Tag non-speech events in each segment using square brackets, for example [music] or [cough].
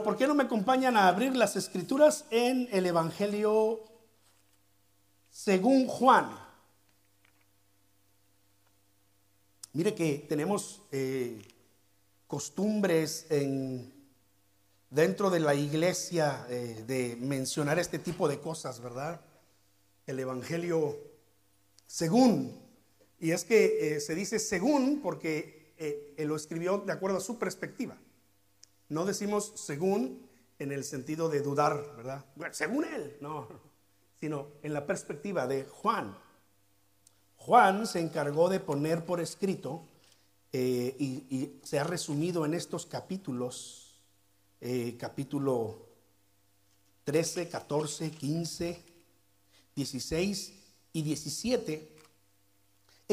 ¿por qué no me acompañan a abrir las escrituras en el Evangelio según Juan? Mire que tenemos eh, costumbres en, dentro de la iglesia eh, de mencionar este tipo de cosas, ¿verdad? El Evangelio según. Y es que eh, se dice según porque lo escribió de acuerdo a su perspectiva. No decimos según en el sentido de dudar, ¿verdad? Según él, no, sino en la perspectiva de Juan. Juan se encargó de poner por escrito eh, y, se ha resumido en estos capítulos, eh, capítulo 13, 14, 15, 16 y 17,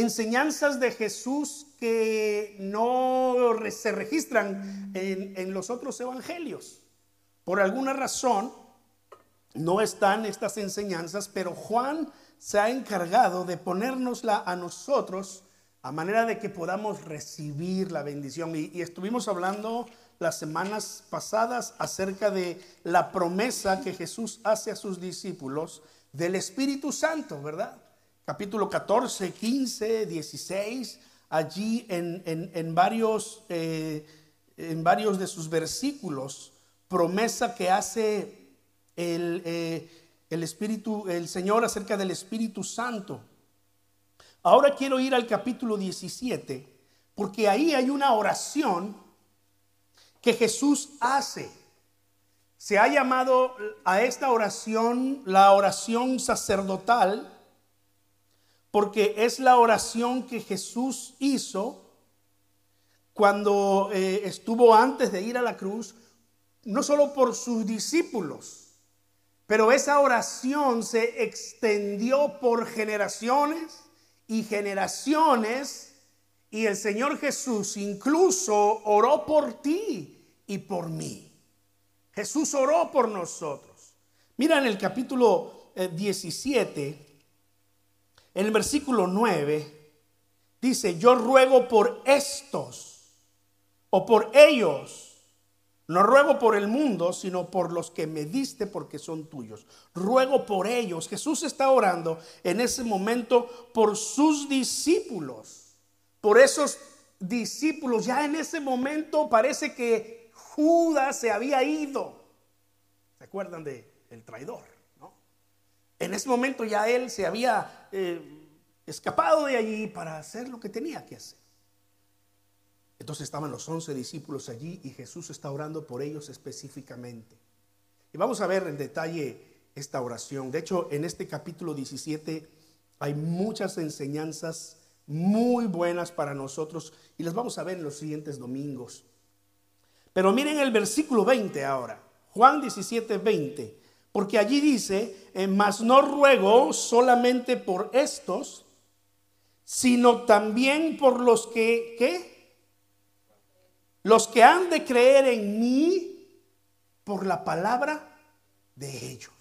enseñanzas de Jesús que no se registran en, los otros evangelios. Por alguna razón no están estas enseñanzas, pero Juan se ha encargado de ponérnosla a nosotros a manera de que podamos recibir la bendición. Y, estuvimos hablando las semanas pasadas acerca de la promesa que Jesús hace a sus discípulos del Espíritu Santo, ¿verdad? Capítulo 14, 15, 16, allí en, varios, eh, en varios de sus versículos, promesa que hace el... Eh, el Espíritu, el Señor acerca del Espíritu Santo. Ahora quiero ir al capítulo 17, porque ahí hay una oración que Jesús hace. Se ha llamado a esta oración la oración sacerdotal, porque es la oración que Jesús hizo cuando eh, estuvo antes de ir a la cruz, no solo por sus discípulos, pero esa oración se extendió por generaciones y generaciones y el Señor Jesús incluso oró por ti y por mí. Jesús oró por nosotros. Mira en el capítulo 17, eh, en el versículo 9, dice, yo ruego por estos o por ellos no ruego por el mundo, sino por los que me diste porque son tuyos. Ruego por ellos. Jesús está orando en ese momento por sus discípulos. Por esos discípulos. Ya en ese momento parece que Judas se había ido. ¿Se acuerdan de el traidor? En ese momento ya él se había eh, escapado de allí para hacer lo que tenía que hacer. Entonces estaban los once discípulos allí y Jesús está orando por ellos específicamente. Y vamos a ver en detalle esta oración. De hecho, en este capítulo 17 hay muchas enseñanzas muy buenas para nosotros y las vamos a ver en los siguientes domingos. Pero miren el versículo 20 ahora, Juan 17, 20, porque allí dice, eh, mas no ruego solamente por estos, sino también por los que, ¿qué? los que han de creer en mí por la palabra de ellos.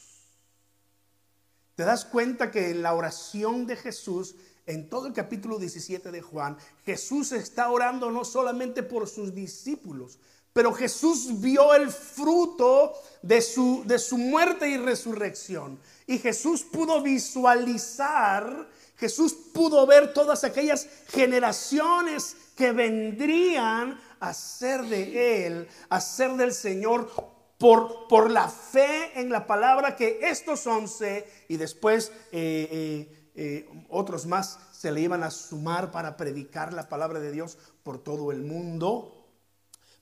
¿Te das cuenta que en la oración de Jesús, en todo el capítulo 17 de Juan, Jesús está orando no solamente por sus discípulos, pero Jesús vio el fruto de su, de su muerte y resurrección. Y Jesús pudo visualizar, Jesús pudo ver todas aquellas generaciones que vendrían hacer de Él, hacer del Señor por, por, la fe en la palabra que estos once y después eh, eh, eh, otros más se le iban a sumar para predicar la palabra de Dios por todo el mundo.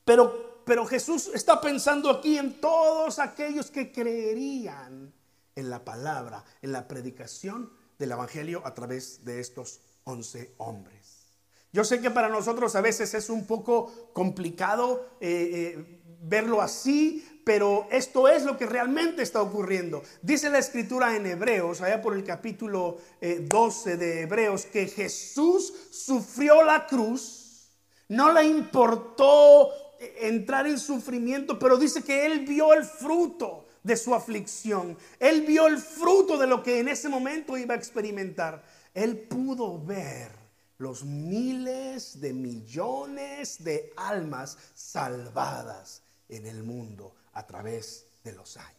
Pero, pero Jesús está pensando aquí en todos aquellos que creerían en la palabra, en la predicación del Evangelio a través de estos once hombres. Yo sé que para nosotros a veces es un poco complicado eh, eh, verlo así, pero esto es lo que realmente está ocurriendo. Dice la escritura en Hebreos, allá por el capítulo 12 eh, de Hebreos, que Jesús sufrió la cruz, no le importó entrar en sufrimiento, pero dice que él vio el fruto de su aflicción. Él vio el fruto de lo que en ese momento iba a experimentar. Él pudo ver los miles de millones de almas salvadas en el mundo a través de los años.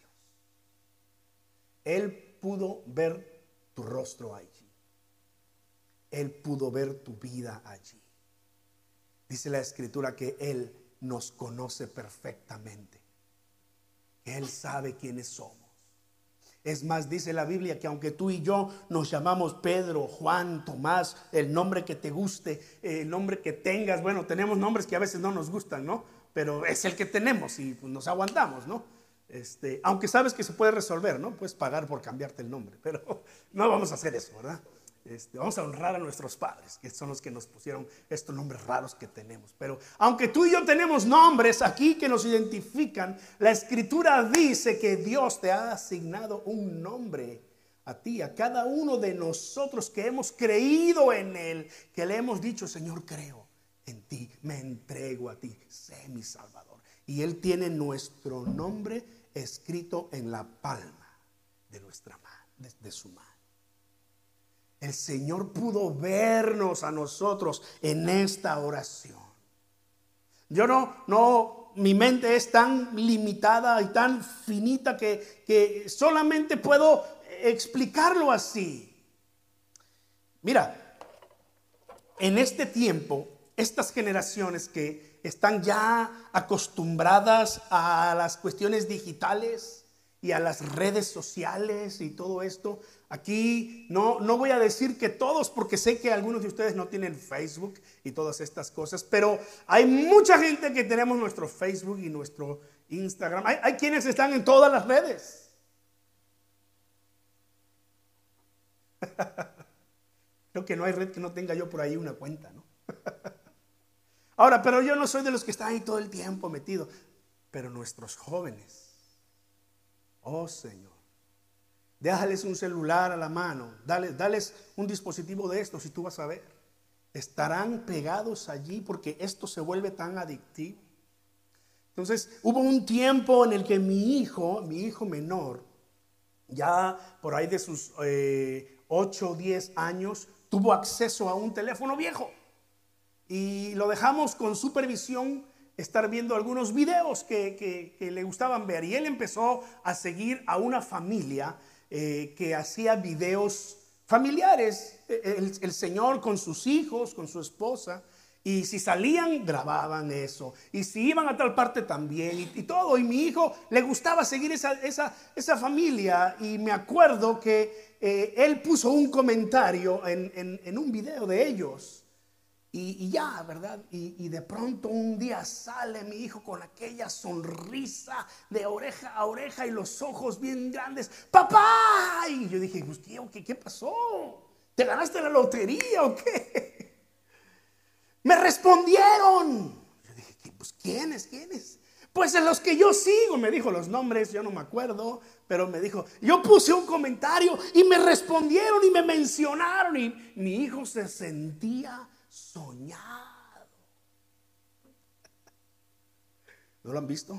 Él pudo ver tu rostro allí. Él pudo ver tu vida allí. Dice la escritura que Él nos conoce perfectamente. Él sabe quiénes somos. Es más, dice la Biblia que aunque tú y yo nos llamamos Pedro, Juan, Tomás, el nombre que te guste, el nombre que tengas, bueno, tenemos nombres que a veces no nos gustan, ¿no? Pero es el que tenemos y pues, nos aguantamos, ¿no? Este, aunque sabes que se puede resolver, ¿no? Puedes pagar por cambiarte el nombre, pero [laughs] no vamos a hacer eso, ¿verdad? Este, vamos a honrar a nuestros padres, que son los que nos pusieron estos nombres raros que tenemos. Pero aunque tú y yo tenemos nombres aquí que nos identifican, la escritura dice que Dios te ha asignado un nombre a ti, a cada uno de nosotros que hemos creído en Él, que le hemos dicho, Señor, creo en ti, me entrego a ti, sé mi Salvador. Y Él tiene nuestro nombre escrito en la palma de nuestra mano, de su mano. El Señor pudo vernos a nosotros en esta oración. Yo no, no, mi mente es tan limitada y tan finita que, que solamente puedo explicarlo así. Mira, en este tiempo, estas generaciones que están ya acostumbradas a las cuestiones digitales y a las redes sociales y todo esto, Aquí no, no voy a decir que todos, porque sé que algunos de ustedes no tienen Facebook y todas estas cosas, pero hay mucha gente que tenemos nuestro Facebook y nuestro Instagram. Hay, quienes están en todas las redes. [laughs] Creo que no hay red que no tenga yo por ahí una cuenta, ¿no? [laughs] Ahora, pero yo no soy de los que están ahí todo el tiempo metido, pero nuestros jóvenes, oh Señor. Déjales un celular a la mano, dale, dales un dispositivo de estos y tú vas a ver. Estarán pegados allí porque esto se vuelve tan adictivo. Entonces, hubo un tiempo en el que mi hijo, mi hijo menor, ya por ahí de sus 8 o 10 años, tuvo acceso a un teléfono viejo. Y lo dejamos con supervisión estar viendo algunos videos que, que le gustaban ver. Y él empezó a seguir a una familia eh, que hacía videos familiares, el, el, Señor con sus hijos, con su esposa, y si salían, grababan eso, y si iban a tal parte también, y, todo, y mi hijo le gustaba seguir esa, esa, esa familia, y me acuerdo que eh, él puso un comentario en, en, en un video de ellos, y, ya, ¿verdad? Y, de pronto un día sale mi hijo con aquella sonrisa de oreja a oreja y los ojos bien grandes. ¡Papá! Y yo dije, pues, ¿qué, qué pasó? ¿Te ganaste la lotería o qué? Me respondieron. Yo dije, pues ¿quiénes? ¿Quiénes? Pues en los que yo sigo, me dijo los nombres, yo no me acuerdo, pero me dijo, yo puse un comentario y me respondieron y me mencionaron y mi hijo se sentía soñado. ¿No lo han visto?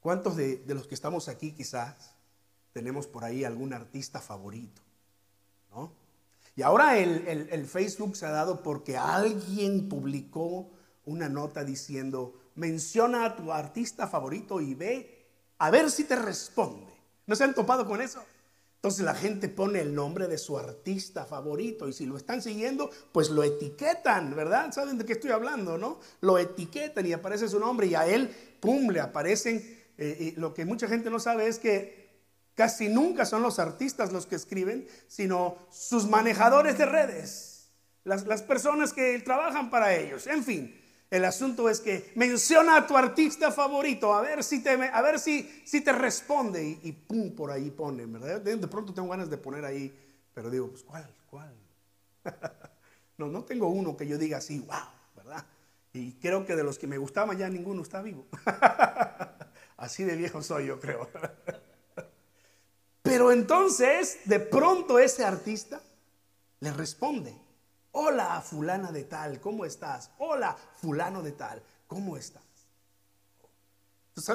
¿Cuántos de, los que estamos aquí quizás tenemos por ahí algún artista favorito? ¿No? Y ahora el, el, Facebook se ha dado porque alguien publicó una nota diciendo, menciona a tu artista favorito y ve a ver si te responde. ¿No se han topado con eso? Entonces la gente pone el nombre de su artista favorito y si lo están siguiendo, pues lo etiquetan, ¿verdad? ¿Saben de qué estoy hablando, no? Lo etiquetan y aparece su nombre y a él, pum, le aparecen. Eh, y lo que mucha gente no sabe es que casi nunca son los artistas los que escriben, sino sus manejadores de redes, las, las personas que trabajan para ellos, en fin. El asunto es que menciona a tu artista favorito, a ver si te, a ver si, si te responde y, pum, por ahí pone, ¿verdad? De, pronto tengo ganas de poner ahí, pero digo, pues ¿cuál? ¿Cuál? [laughs] no, no tengo uno que yo diga así, wow, ¿verdad? Y creo que de los que me gustaban ya ninguno está vivo. [laughs] así de viejo soy yo, creo. [laughs] pero entonces, de pronto ese artista le responde. Hola, fulana de tal, ¿cómo estás? Hola, fulano de tal, ¿cómo estás?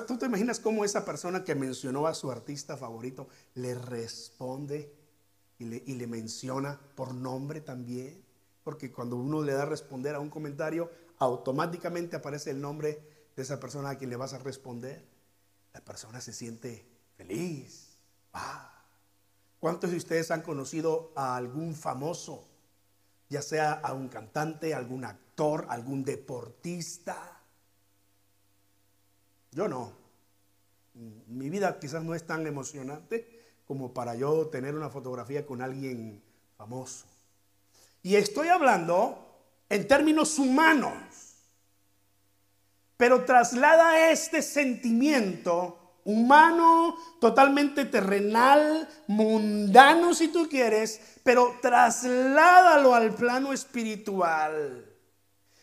¿Tú te imaginas cómo esa persona que mencionó a su artista favorito le responde y le, menciona por nombre también? Porque cuando uno le da a responder a un comentario, automáticamente aparece el nombre de esa persona a quien le vas a responder. la persona se siente feliz. ¿Cuántos de ustedes han conocido a algún famoso? Ya sea a un cantante, algún actor, algún deportista. Yo no. Mi vida quizás no es tan emocionante como para yo tener una fotografía con alguien famoso. Y estoy hablando en términos humanos, pero traslada este sentimiento humano, totalmente terrenal, mundano si tú quieres, pero trasládalo al plano espiritual.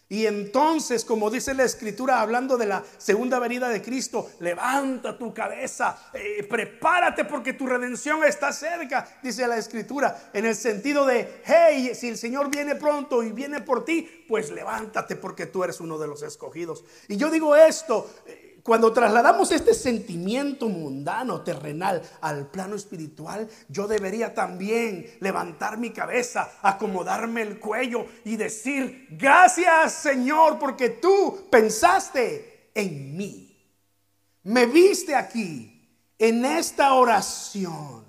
Y entonces, como dice la escritura, hablando de la segunda venida de Cristo, levanta tu cabeza, eh, prepárate porque tu redención está cerca, dice la escritura, en el sentido de, hey, si el Señor viene pronto y viene por ti, pues levántate porque tú eres uno de los escogidos. Y yo digo esto, cuando trasladamos este sentimiento mundano, terrenal, al plano espiritual, yo debería también levantar mi cabeza, acomodarme el cuello y decir, gracias Señor, porque tú pensaste en mí. Me viste aquí, en esta oración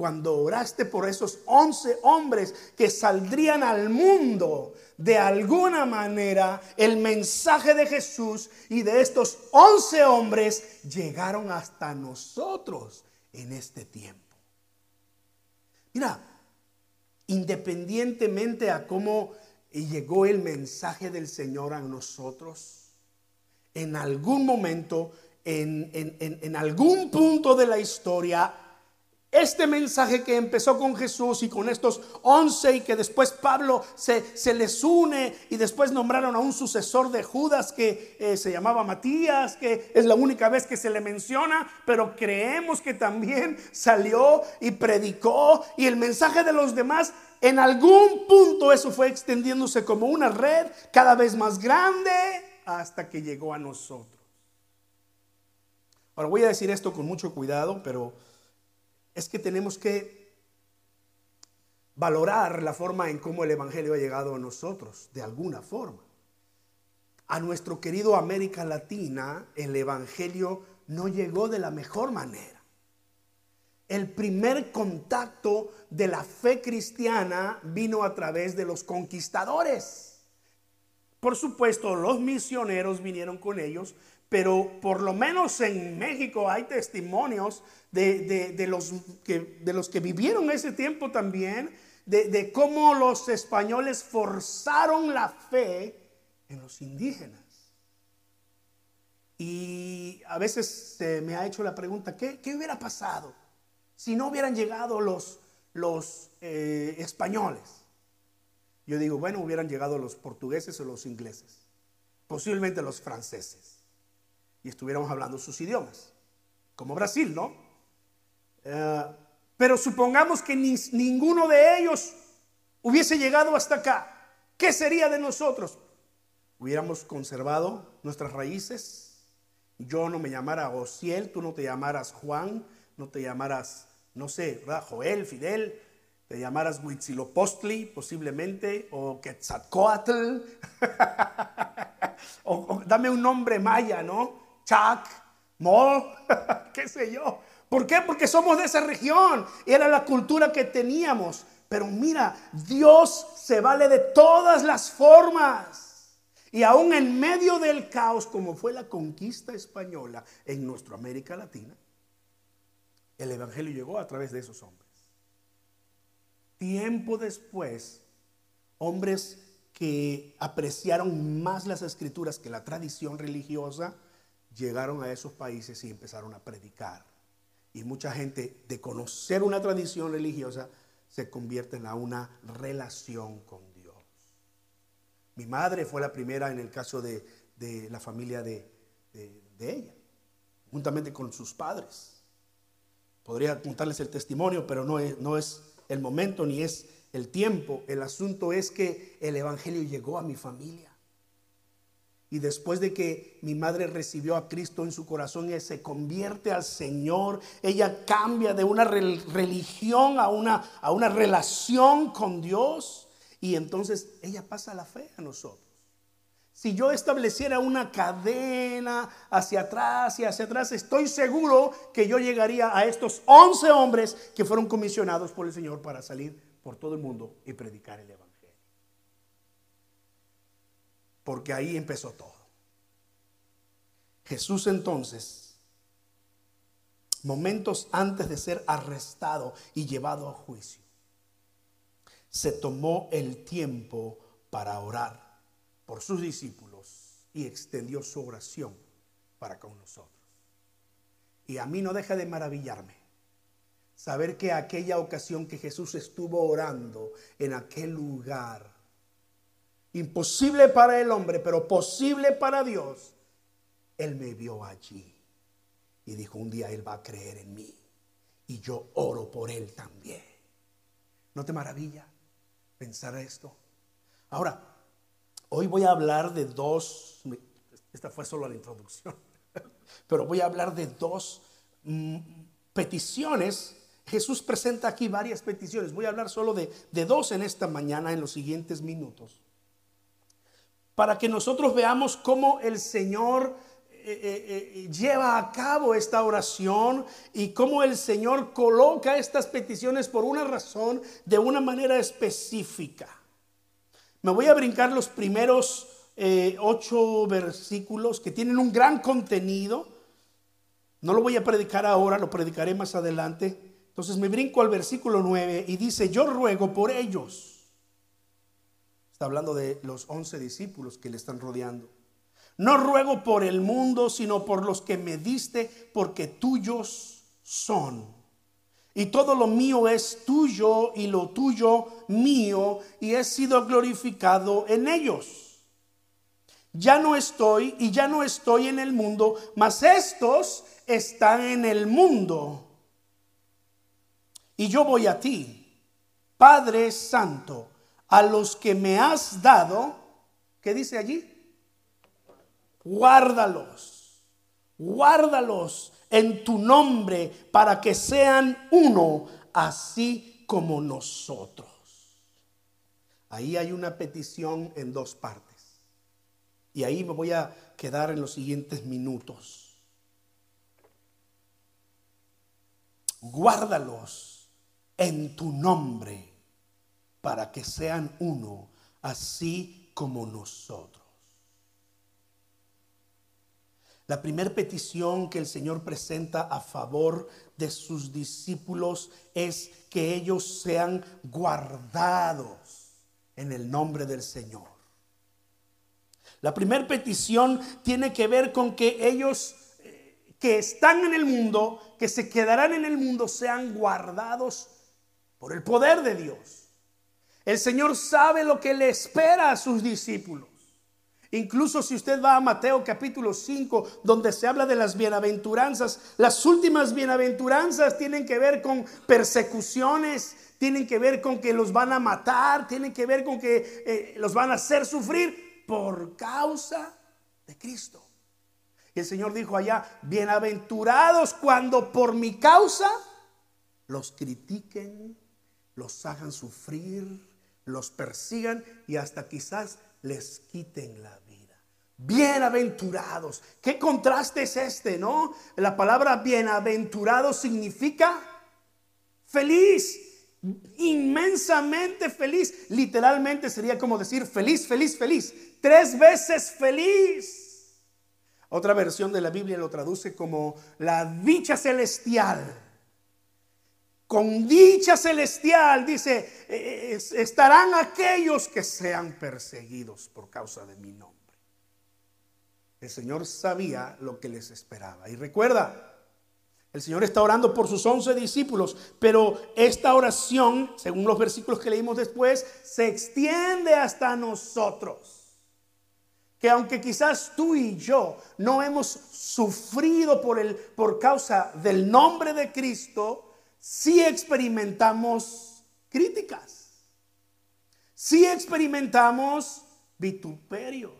cuando oraste por esos once hombres que saldrían al mundo, de alguna manera el mensaje de Jesús y de estos once hombres llegaron hasta nosotros en este tiempo. Mira, independientemente a cómo llegó el mensaje del Señor a nosotros, en algún momento, en, en algún punto de la historia, este mensaje que empezó con Jesús y con estos once y que después Pablo se, se, les une y después nombraron a un sucesor de Judas que eh, se llamaba Matías, que es la única vez que se le menciona, pero creemos que también salió y predicó y el mensaje de los demás, en algún punto eso fue extendiéndose como una red cada vez más grande hasta que llegó a nosotros. Ahora voy a decir esto con mucho cuidado, pero es que tenemos que valorar la forma en cómo el Evangelio ha llegado a nosotros, de alguna forma. A nuestro querido América Latina, el Evangelio no llegó de la mejor manera. El primer contacto de la fe cristiana vino a través de los conquistadores. Por supuesto, los misioneros vinieron con ellos, pero por lo menos en México hay testimonios de, los, que, de los que vivieron ese tiempo también, de, cómo los españoles forzaron la fe en los indígenas. Y a veces se me ha hecho la pregunta, ¿qué, hubiera pasado si no hubieran llegado los, los eh, españoles? Yo digo, bueno, hubieran llegado los portugueses o los ingleses, posiblemente los franceses y estuviéramos hablando sus idiomas, como Brasil, ¿no? Eh, pero supongamos que ninguno de ellos hubiese llegado hasta acá. ¿Qué sería de nosotros? Hubiéramos conservado nuestras raíces. Yo no me llamara Ociel, tú no te llamaras Juan, no te llamaras, no sé, Joel, Fidel, te llamaras Huitzilopochtli posiblemente, o Quetzalcoatl, [laughs] o dame un nombre maya, ¿no? Chac, Mol, [laughs] qué sé yo. ¿Por qué? Porque somos de esa región. Era la cultura que teníamos. Pero mira, Dios se vale de todas las formas. Y aún en medio del caos, como fue la conquista española en nuestra América Latina, el Evangelio llegó a través de esos hombres. Tiempo después, hombres que apreciaron más las escrituras que la tradición religiosa, llegaron a esos países y empezaron a predicar. Y mucha gente de conocer una tradición religiosa se convierte en una relación con Dios. Mi madre fue la primera en el caso de, la familia de, ella, juntamente con sus padres. Podría contarles el testimonio, pero no es, no es el momento ni es el tiempo. El asunto es que el Evangelio llegó a mi familia. Y después de que mi madre recibió a Cristo en su corazón y se convierte al Señor, ella cambia de una religión a una, a una relación con Dios. Y entonces ella pasa la fe a nosotros. si yo estableciera una cadena hacia atrás y hacia atrás, estoy seguro que yo llegaría a estos 11 hombres que fueron comisionados por el Señor para salir por todo el mundo y predicar el Evangelio. Porque ahí empezó todo. Jesús entonces, momentos antes de ser arrestado y llevado a juicio, se tomó el tiempo para orar por sus discípulos y extendió su oración para con nosotros. Y a mí no deja de maravillarme saber que aquella ocasión que Jesús estuvo orando en aquel lugar, imposible para el hombre, pero posible para Dios, Él me vio allí y dijo, un día Él va a creer en mí y yo oro por Él también. ¿No te maravilla pensar esto? Ahora, Hoy voy a hablar de dos, esta fue solo la introducción, [laughs] pero voy a hablar de dos mm, peticiones. Jesús presenta aquí varias peticiones. Voy a hablar solo de, dos en esta mañana, en los siguientes minutos, para que nosotros veamos cómo el Señor eh, eh, eh, lleva a cabo esta oración y cómo el Señor coloca estas peticiones por una razón de una manera específica. Me voy a brincar los primeros ocho versículos que tienen un gran contenido. No lo voy a predicar ahora, lo predicaré más adelante. Entonces me brinco al versículo 9 y dice, yo ruego por ellos. Está hablando de los once discípulos que le están rodeando. No ruego por el mundo, sino por los que me diste, porque tuyos son y todo lo mío es tuyo y lo tuyo mío y he sido glorificado en ellos. Ya no estoy y ya no estoy en el mundo, mas estos están en el mundo. Y yo voy a ti, Padre Santo, a los que me has dado, ¿qué dice allí? Guárdalos, guárdalos en tu nombre para que sean uno, así como nosotros. Ahí hay una petición en dos partes. Y ahí me voy a quedar en los siguientes minutos. Guárdalos en tu nombre para que sean uno, así como nosotros. La primera petición que el Señor presenta a favor de sus discípulos es que ellos sean guardados en el nombre del Señor. La primera petición tiene que ver con que ellos eh, que están en el mundo, que se quedarán en el mundo, sean guardados por el poder de Dios. El Señor sabe lo que le espera a sus discípulos. Incluso si usted va a Mateo capítulo 5, donde se habla de las bienaventuranzas, las últimas bienaventuranzas tienen que ver con persecuciones, tienen que ver con que los van a matar, tienen que ver con que eh, los van a hacer sufrir por causa de Cristo. Y el Señor dijo allá, bienaventurados cuando por mi causa los critiquen, los hagan sufrir, los persigan y hasta quizás les quiten la vida. Bienaventurados. ¿Qué contraste es este, no? La palabra bienaventurado significa feliz, inmensamente feliz. Literalmente sería como decir feliz, feliz, feliz. Tres veces feliz. Otra versión de la Biblia lo traduce como la dicha celestial con dicha celestial, dice, eh, estarán aquellos que sean perseguidos por causa de mi nombre. El Señor sabía lo que les esperaba. Y recuerda, el Señor está orando por sus once discípulos, pero esta oración, según los versículos que leímos después, se extiende hasta nosotros. Que aunque quizás tú y yo no hemos sufrido por, el, por causa del nombre de Cristo, si experimentamos críticas, si experimentamos vituperios,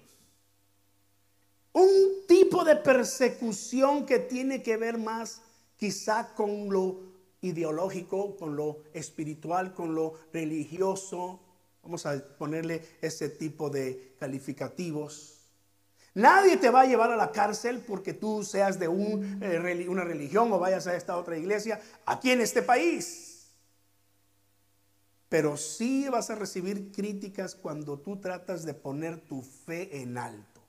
un tipo de persecución que tiene que ver más quizá con lo ideológico, con lo espiritual, con lo religioso. Vamos a ponerle ese tipo de calificativos. Nadie te va a llevar a la cárcel porque tú seas de eh, una religión o vayas a esta otra iglesia aquí en este país. Pero sí vas a recibir críticas cuando tú tratas de poner tu fe en alto.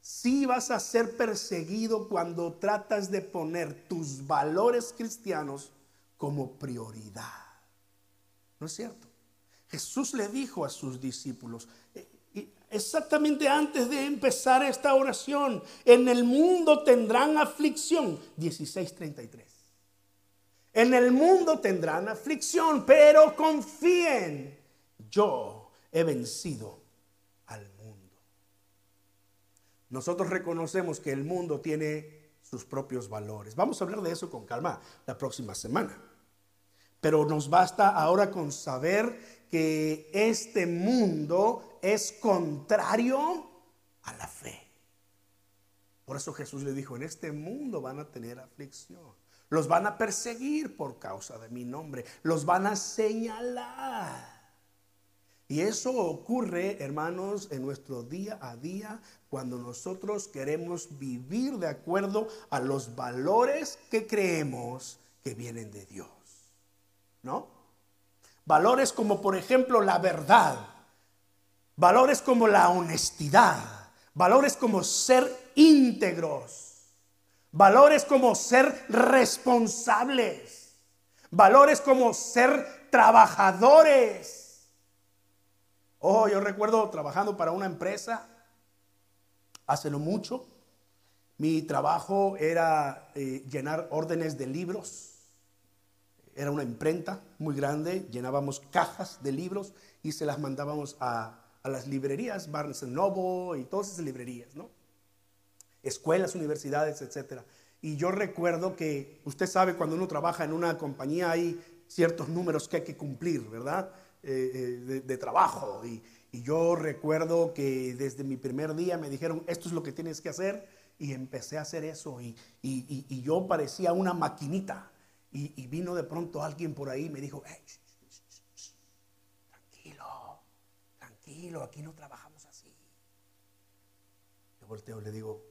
Sí vas a ser perseguido cuando tratas de poner tus valores cristianos como prioridad. ¿No es cierto? Jesús le dijo a sus discípulos, exactamente antes de empezar esta oración, en el mundo tendrán aflicción. 16:33. En el mundo tendrán aflicción, pero confíen, yo he vencido al mundo. Nosotros reconocemos que el mundo tiene sus propios valores. Vamos a hablar de eso con calma la próxima semana. Pero nos basta ahora con saber que este mundo es contrario a la fe. Por eso Jesús le dijo, en este mundo van a tener aflicción. Los van a perseguir por causa de mi nombre. Los van a señalar. Y eso ocurre, hermanos, en nuestro día a día cuando nosotros queremos vivir de acuerdo a los valores que creemos que vienen de Dios. ¿No? Valores como por ejemplo la verdad, Valores como la honestidad, valores como ser íntegros, valores como ser responsables, valores como ser trabajadores. Oh, yo recuerdo trabajando para una empresa hace no mucho. Mi trabajo era eh, llenar órdenes de libros. Era una imprenta muy grande, llenábamos cajas de libros y se las mandábamos a a las librerías, Barnes Noble y todas esas librerías, ¿no? Escuelas, universidades, etcétera. Y yo recuerdo que usted sabe cuando uno trabaja en una compañía hay ciertos números que hay que cumplir, ¿verdad? Eh, eh, de, trabajo. Y, yo recuerdo que desde mi primer día me dijeron, esto es lo que tienes que hacer. Y empecé a hacer eso. Y, y yo parecía una maquinita. Y, vino de pronto alguien por ahí y me dijo, aquí no trabajamos así. Yo volteo, le digo,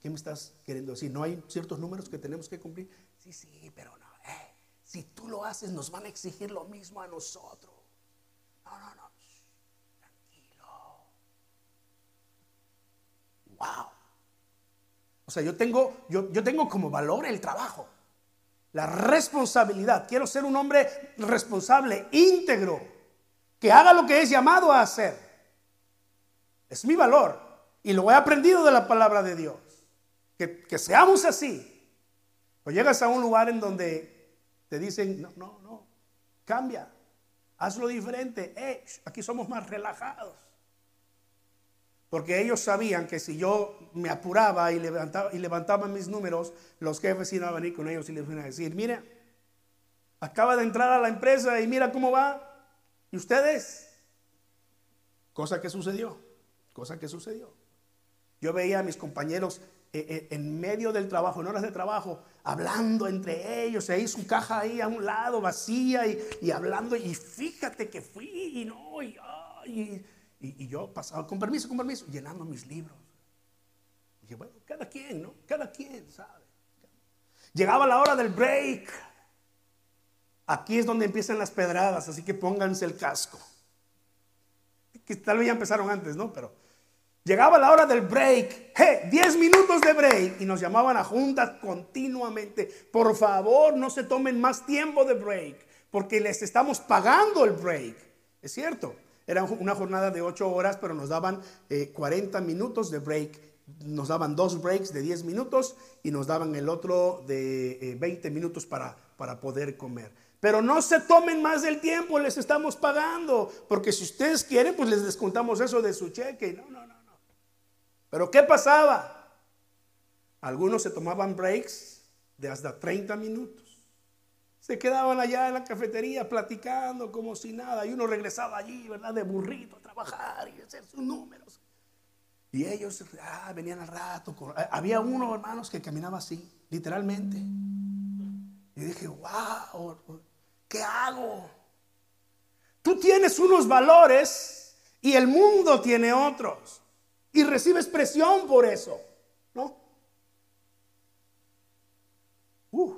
¿qué me estás queriendo decir? ¿No hay ciertos números que tenemos que cumplir? Sí, sí, pero no. Eh, si tú lo haces, nos van a exigir lo mismo a nosotros. No, no, no. tranquilo. Wow. O sea, yo tengo, yo, yo tengo como valor el trabajo, la responsabilidad. Quiero ser un hombre responsable, íntegro que haga lo que es llamado a hacer. Es mi valor y lo he aprendido de la palabra de Dios. Que, seamos así. O llegas a un lugar en donde te dicen, no, no, no, cambia, hazlo diferente. Eh, aquí somos más relajados. Porque ellos sabían que si yo me apuraba y levantaba, y levantaba mis números, los jefes iban a venir con ellos y les iban a decir, mira, acaba de entrar a la empresa y mira cómo va. ¿Y ustedes? Cosa que sucedió, cosa que sucedió. Yo veía a mis compañeros eh, eh, en medio del trabajo, en horas de trabajo, hablando entre ellos, ahí su caja ahí a un lado vacía y, hablando, y fíjate que fui y no, y, y, yo pasaba, con permiso, con permiso, llenando mis libros. dije, bueno, cada quien, ¿no? Cada quien, ¿sabe? Llegaba la hora del break. Aquí es donde empiezan las pedradas, así que pónganse el casco. Que tal vez ya empezaron antes, ¿no? Pero llegaba la hora del break. ¡Hey! 10 minutos de break. Y nos llamaban a juntas continuamente. Por favor, no se tomen más tiempo de break, porque les estamos pagando el break. Es cierto. Era una jornada de 8 horas, pero nos daban 40 eh, minutos de break. Nos daban dos breaks de 10 minutos y nos daban el otro de 20 eh, minutos para, para poder comer. Pero no se tomen más del tiempo, les estamos pagando. Porque si ustedes quieren, pues les descontamos eso de su cheque. No, no, no, no. Pero ¿qué pasaba? Algunos se tomaban breaks de hasta 30 minutos. Se quedaban allá en la cafetería platicando como si nada. Y uno regresaba allí, ¿verdad? De burrito a trabajar y hacer sus números. Y ellos ah, venían al rato. Había uno, hermanos, que caminaba así, literalmente. Y dije, wow, ¿Qué hago? Tú tienes unos valores y el mundo tiene otros. Y recibes presión por eso, ¿no? Uh,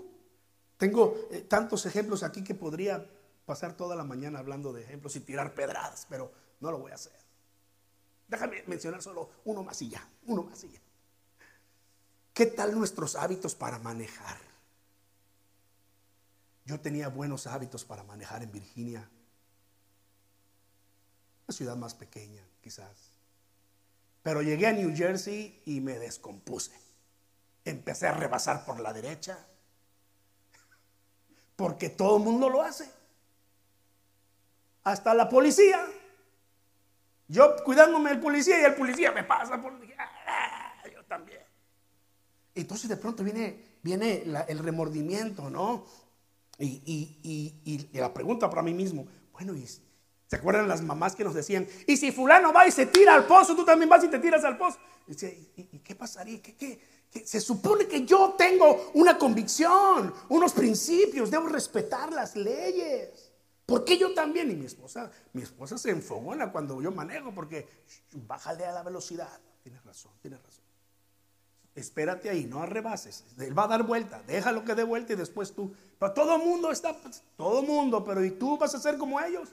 tengo eh, tantos ejemplos aquí que podría pasar toda la mañana hablando de ejemplos y tirar pedradas, pero no lo voy a hacer. Déjame mencionar solo uno más y ya, uno más y ya. ¿Qué tal nuestros hábitos para manejar? Yo tenía buenos hábitos para manejar en Virginia, una ciudad más pequeña quizás. Pero llegué a New Jersey y me descompuse. Empecé a rebasar por la derecha, porque todo el mundo lo hace. Hasta la policía. Yo cuidándome del policía y el policía me pasa por... Ah, yo también. Entonces de pronto viene, viene el remordimiento, ¿no? Y, y, la pregunta para mí mismo, bueno, ¿y, ¿se acuerdan las mamás que nos decían, y si fulano va y se tira al pozo, tú también vas y te tiras al pozo? Y, qué pasaría? ¿Qué, qué, se supone que yo tengo una convicción, unos principios, debo respetar las leyes. ¿Por qué yo también? Y mi esposa, mi esposa se enfogona cuando yo manejo porque bájale a la velocidad. Tienes razón, tienes razón. Espérate ahí, no arrebases. Él va a dar vuelta, déjalo que dé vuelta y después tú. Pero todo mundo está, todo mundo, pero ¿y tú vas a ser como ellos?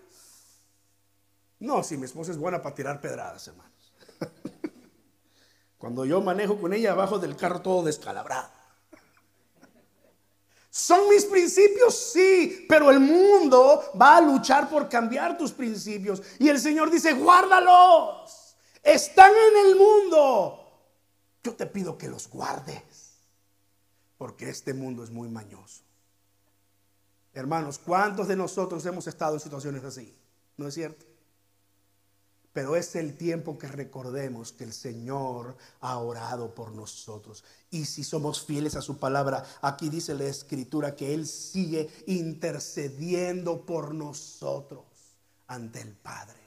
No, si mi esposa es buena para tirar pedradas, hermanos. [laughs] Cuando yo manejo con ella abajo del carro todo descalabrado. ¿Son mis principios? Sí, pero el mundo va a luchar por cambiar tus principios. Y el Señor dice, guárdalos. Están en el mundo, yo te pido que los guardes, porque este mundo es muy mañoso. Hermanos, ¿cuántos de nosotros hemos estado en situaciones así? ¿No es cierto? Pero es el tiempo que recordemos que el Señor ha orado por nosotros. Y si somos fieles a su palabra, aquí dice la escritura que Él sigue intercediendo por nosotros ante el Padre.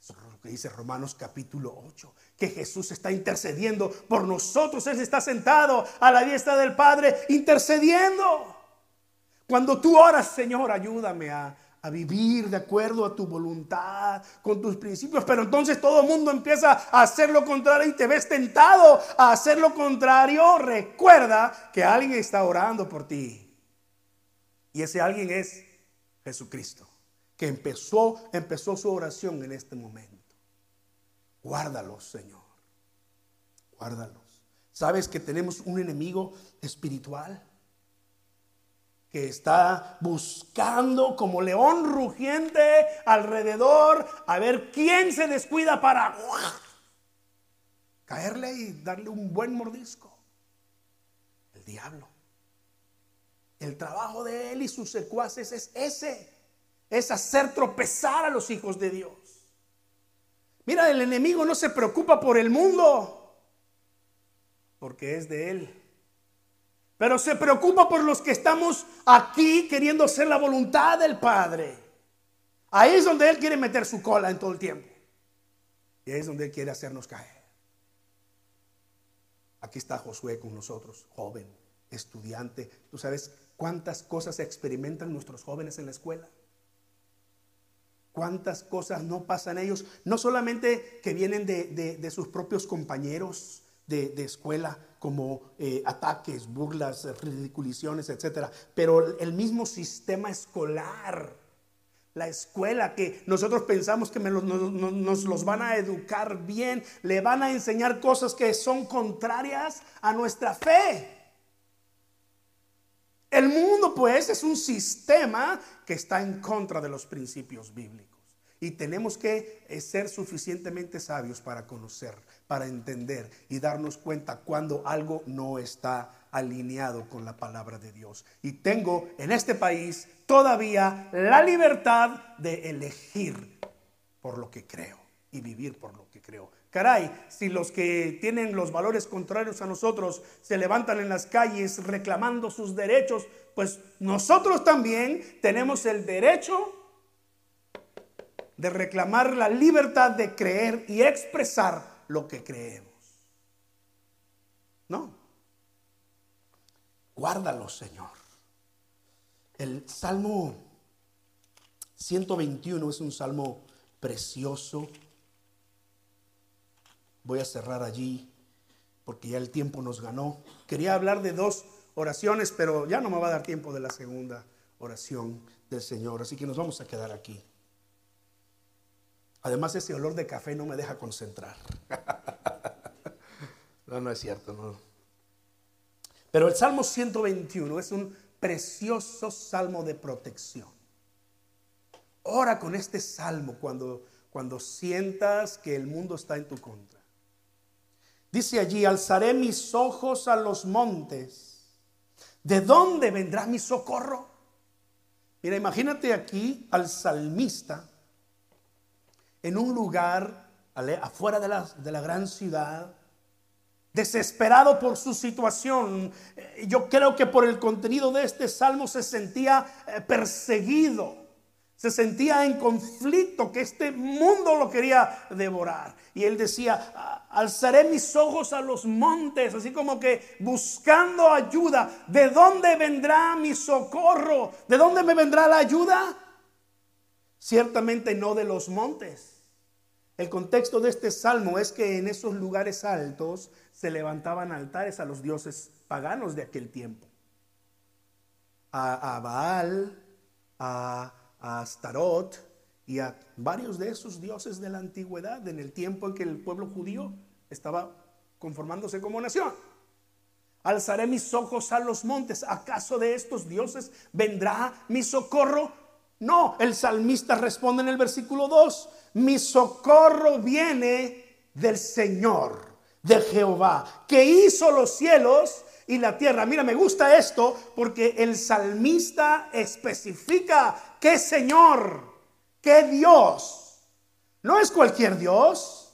Eso es lo que dice Romanos capítulo 8 que Jesús está intercediendo por nosotros. Él está sentado a la diestra del Padre intercediendo. Cuando tú oras, Señor, ayúdame a, vivir de acuerdo a tu voluntad, con tus principios, pero entonces todo el mundo empieza a hacer lo contrario y te ves tentado a hacer lo contrario, recuerda que alguien está orando por ti. Y ese alguien es Jesucristo, que empezó, empezó su oración en este momento. Guárdalos, Señor. Guárdalos. ¿Sabes que tenemos un enemigo espiritual? que está buscando como león rugiente alrededor a ver quién se descuida para caerle y darle un buen mordisco. El diablo. El trabajo de él y sus secuaces es ese, es hacer tropezar a los hijos de Dios. Mira, el enemigo no se preocupa por el mundo, porque es de él. Pero se preocupa por los que estamos aquí queriendo hacer la voluntad del Padre. Ahí es donde Él quiere meter su cola en todo el tiempo. Y ahí es donde Él quiere hacernos caer. Aquí está Josué con nosotros, joven, estudiante. ¿Tú sabes cuántas cosas experimentan nuestros jóvenes en la escuela? Cuántas cosas no pasan ellos, no solamente que vienen de, sus propios compañeros de, escuela, como eh, ataques, burlas, ridiculizaciones, etcétera, pero el mismo sistema escolar, la escuela que nosotros pensamos que nos los van a educar bien, le van a enseñar cosas que son contrarias a nuestra fe. El mundo pues es un sistema que está en contra de los principios bíblicos. Y tenemos que eh, ser suficientemente sabios para conocer, para entender y darnos cuenta cuando algo no está alineado con la palabra de Dios. Y tengo en este país todavía la libertad de elegir por lo que creo y vivir por lo que creo. Caray, si los que tienen los valores contrarios a nosotros se levantan en las calles reclamando sus derechos, pues nosotros también tenemos el derecho de reclamar la libertad de creer y expresar lo que creemos. No. Guárdalo, Señor. El Salmo 121 es un salmo precioso voy a cerrar allí porque ya el tiempo nos ganó. Quería hablar de dos oraciones, pero ya no me va a dar tiempo de la segunda oración del Señor, así que nos vamos a quedar aquí. Además, ese olor de café no me deja concentrar. [laughs] no, no es cierto, no. Pero el Salmo 121 es un precioso salmo de protección. Ora con este salmo cuando, cuando sientas que el mundo está en tu contra. Dice allí, alzaré mis ojos a los montes. ¿De dónde vendrá mi socorro? Mira, imagínate aquí al salmista en un lugar afuera de la, de la gran ciudad, desesperado por su situación. Eh, yo creo que por el contenido de este salmo se sentía eh, perseguido se sentía en conflicto, que este mundo lo quería devorar. Y él decía, alzaré mis ojos a los montes, así como que buscando ayuda. ¿De dónde vendrá mi socorro? ¿De dónde me vendrá la ayuda? Ciertamente no de los montes. El contexto de este salmo es que en esos lugares altos se levantaban altares a los dioses paganos de aquel tiempo. A, Baal, a a Astarot y a varios de esos dioses de la antigüedad en el tiempo en que el pueblo judío estaba conformándose como nación. Alzaré mis ojos a los montes. ¿Acaso de estos dioses vendrá mi socorro? No, el salmista responde en el versículo 2, mi socorro viene del Señor, de Jehová, que hizo los cielos y la tierra. Mira, me gusta esto porque el salmista especifica qué Señor, qué Dios. No es cualquier Dios.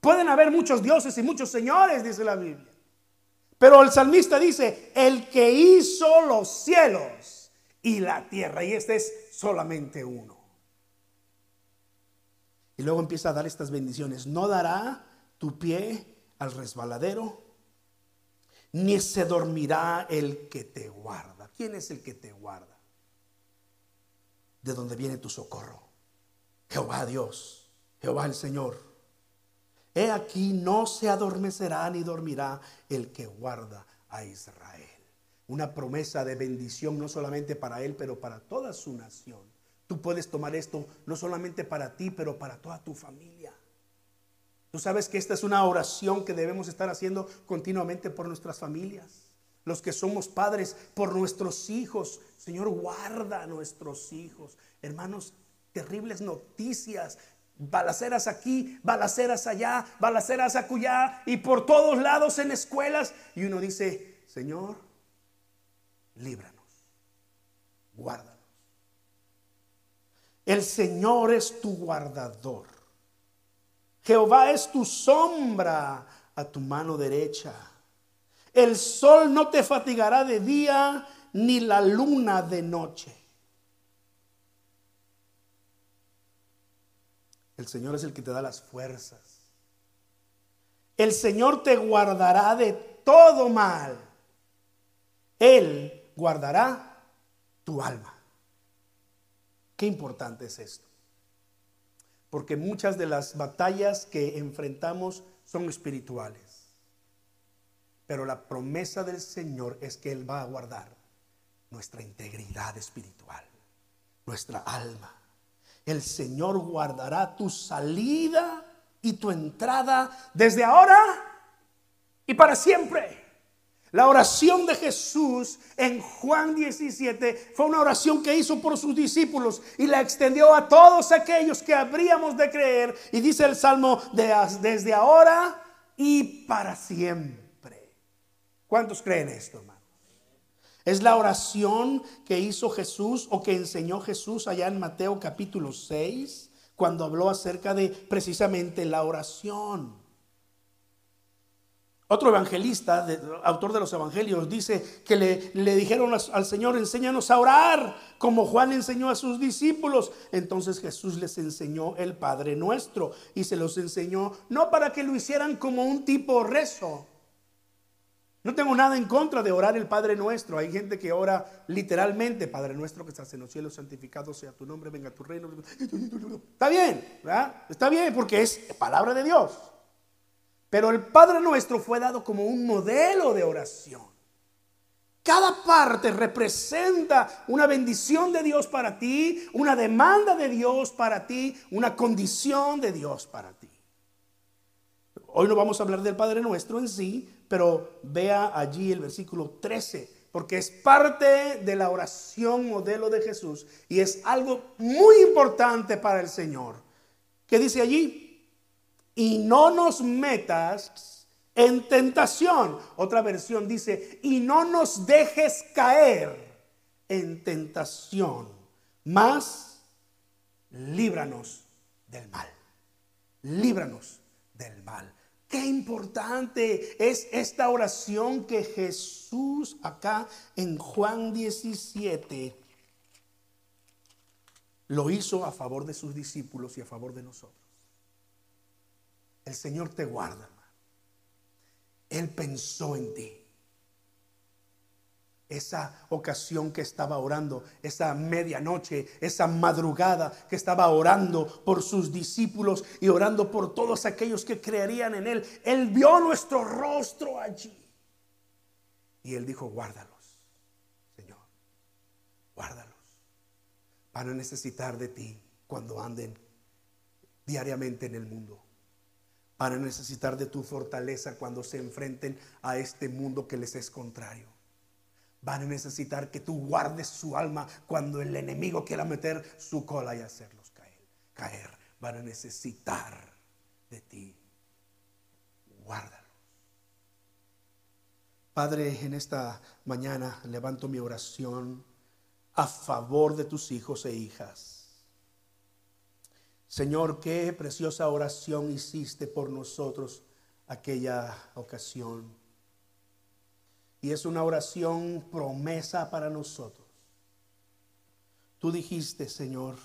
Pueden haber muchos dioses y muchos señores, dice la Biblia. Pero el salmista dice, el que hizo los cielos y la tierra. Y este es solamente uno. Y luego empieza a dar estas bendiciones. No dará tu pie al resbaladero, ni se dormirá el que te guarda. ¿Quién es el que te guarda? de donde viene tu socorro. Jehová Dios, Jehová el Señor. He aquí no se adormecerá ni dormirá el que guarda a Israel. Una promesa de bendición no solamente para él, pero para toda su nación. Tú puedes tomar esto no solamente para ti, pero para toda tu familia. Tú sabes que esta es una oración que debemos estar haciendo continuamente por nuestras familias los que somos padres, por nuestros hijos. Señor, guarda a nuestros hijos. Hermanos, terribles noticias. Balaceras aquí, balaceras allá, balaceras acullá y por todos lados en escuelas. Y uno dice, Señor, líbranos, guárdanos. El Señor es tu guardador. Jehová es tu sombra a tu mano derecha. El sol no te fatigará de día, ni la luna de noche. El Señor es el que te da las fuerzas. El Señor te guardará de todo mal. Él guardará tu alma. Qué importante es esto. Porque muchas de las batallas que enfrentamos son espirituales. Pero la promesa del Señor es que Él va a guardar nuestra integridad espiritual, nuestra alma. El Señor guardará tu salida y tu entrada desde ahora y para siempre. La oración de Jesús en Juan 17 fue una oración que hizo por sus discípulos y la extendió a todos aquellos que habríamos de creer. Y dice el Salmo, de, desde ahora y para siempre. ¿Cuántos creen esto, hermano? Es la oración que hizo Jesús o que enseñó Jesús allá en Mateo capítulo 6, cuando habló acerca de precisamente la oración. Otro evangelista, autor de los evangelios, dice que le, le dijeron al Señor, enséñanos a orar, como Juan enseñó a sus discípulos. Entonces Jesús les enseñó el Padre Nuestro y se los enseñó no para que lo hicieran como un tipo rezo, no tengo nada en contra de orar el Padre Nuestro. Hay gente que ora literalmente, Padre Nuestro que estás en los cielos, santificado sea tu nombre, venga tu reino. Está bien, ¿verdad? Está bien porque es palabra de Dios. Pero el Padre nuestro fue dado como un modelo de oración. Cada parte representa una bendición de Dios para ti, una demanda de Dios para ti, una condición de Dios para ti. Hoy no vamos a hablar del Padre nuestro en sí, pero vea allí el versículo 13, porque es parte de la oración modelo de Jesús y es algo muy importante para el Señor. ¿Qué dice allí? Y no nos metas en tentación. Otra versión dice, y no nos dejes caer en tentación, más líbranos del mal. Líbranos del mal. Qué importante es esta oración que Jesús acá en Juan 17 lo hizo a favor de sus discípulos y a favor de nosotros. El Señor te guarda. Él pensó en ti. Esa ocasión que estaba orando, esa medianoche, esa madrugada que estaba orando por sus discípulos y orando por todos aquellos que creerían en Él. Él vio nuestro rostro allí. Y Él dijo, guárdalos, Señor, guárdalos. Van a necesitar de ti cuando anden diariamente en el mundo para necesitar de tu fortaleza cuando se enfrenten a este mundo que les es contrario. Van a necesitar que tú guardes su alma cuando el enemigo quiera meter su cola y hacerlos caer. caer. Van a necesitar de ti. Guárdalos. Padre, en esta mañana levanto mi oración a favor de tus hijos e hijas Señor, qué preciosa oración hiciste por nosotros aquella ocasión. Y es una oración promesa para nosotros. Tú dijiste, Señor,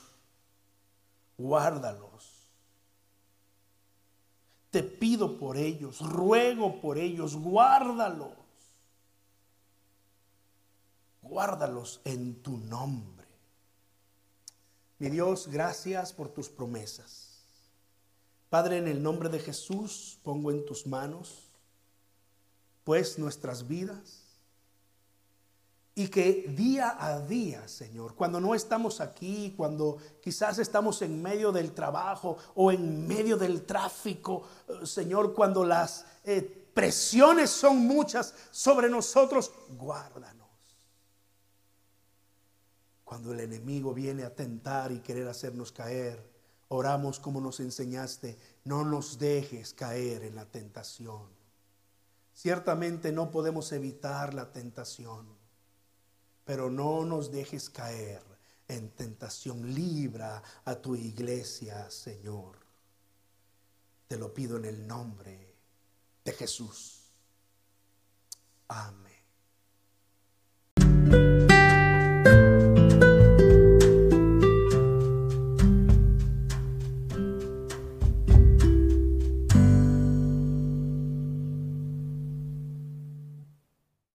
guárdalos. Te pido por ellos, ruego por ellos, guárdalos. Guárdalos en tu nombre. Mi Dios, gracias por tus promesas. Padre, en el nombre de Jesús pongo en tus manos, pues nuestras vidas, y que día a día, Señor, cuando no estamos aquí, cuando quizás estamos en medio del trabajo o en medio del tráfico, eh, Señor, cuando las eh, presiones son muchas sobre nosotros, guárdanos cuando el enemigo viene a tentar y querer hacernos caer, oramos como nos enseñaste, no nos dejes caer en la tentación. Ciertamente no podemos evitar la tentación, pero no nos dejes caer en tentación. Libra a tu iglesia, Señor. Te lo pido en el nombre de Jesús. Amén.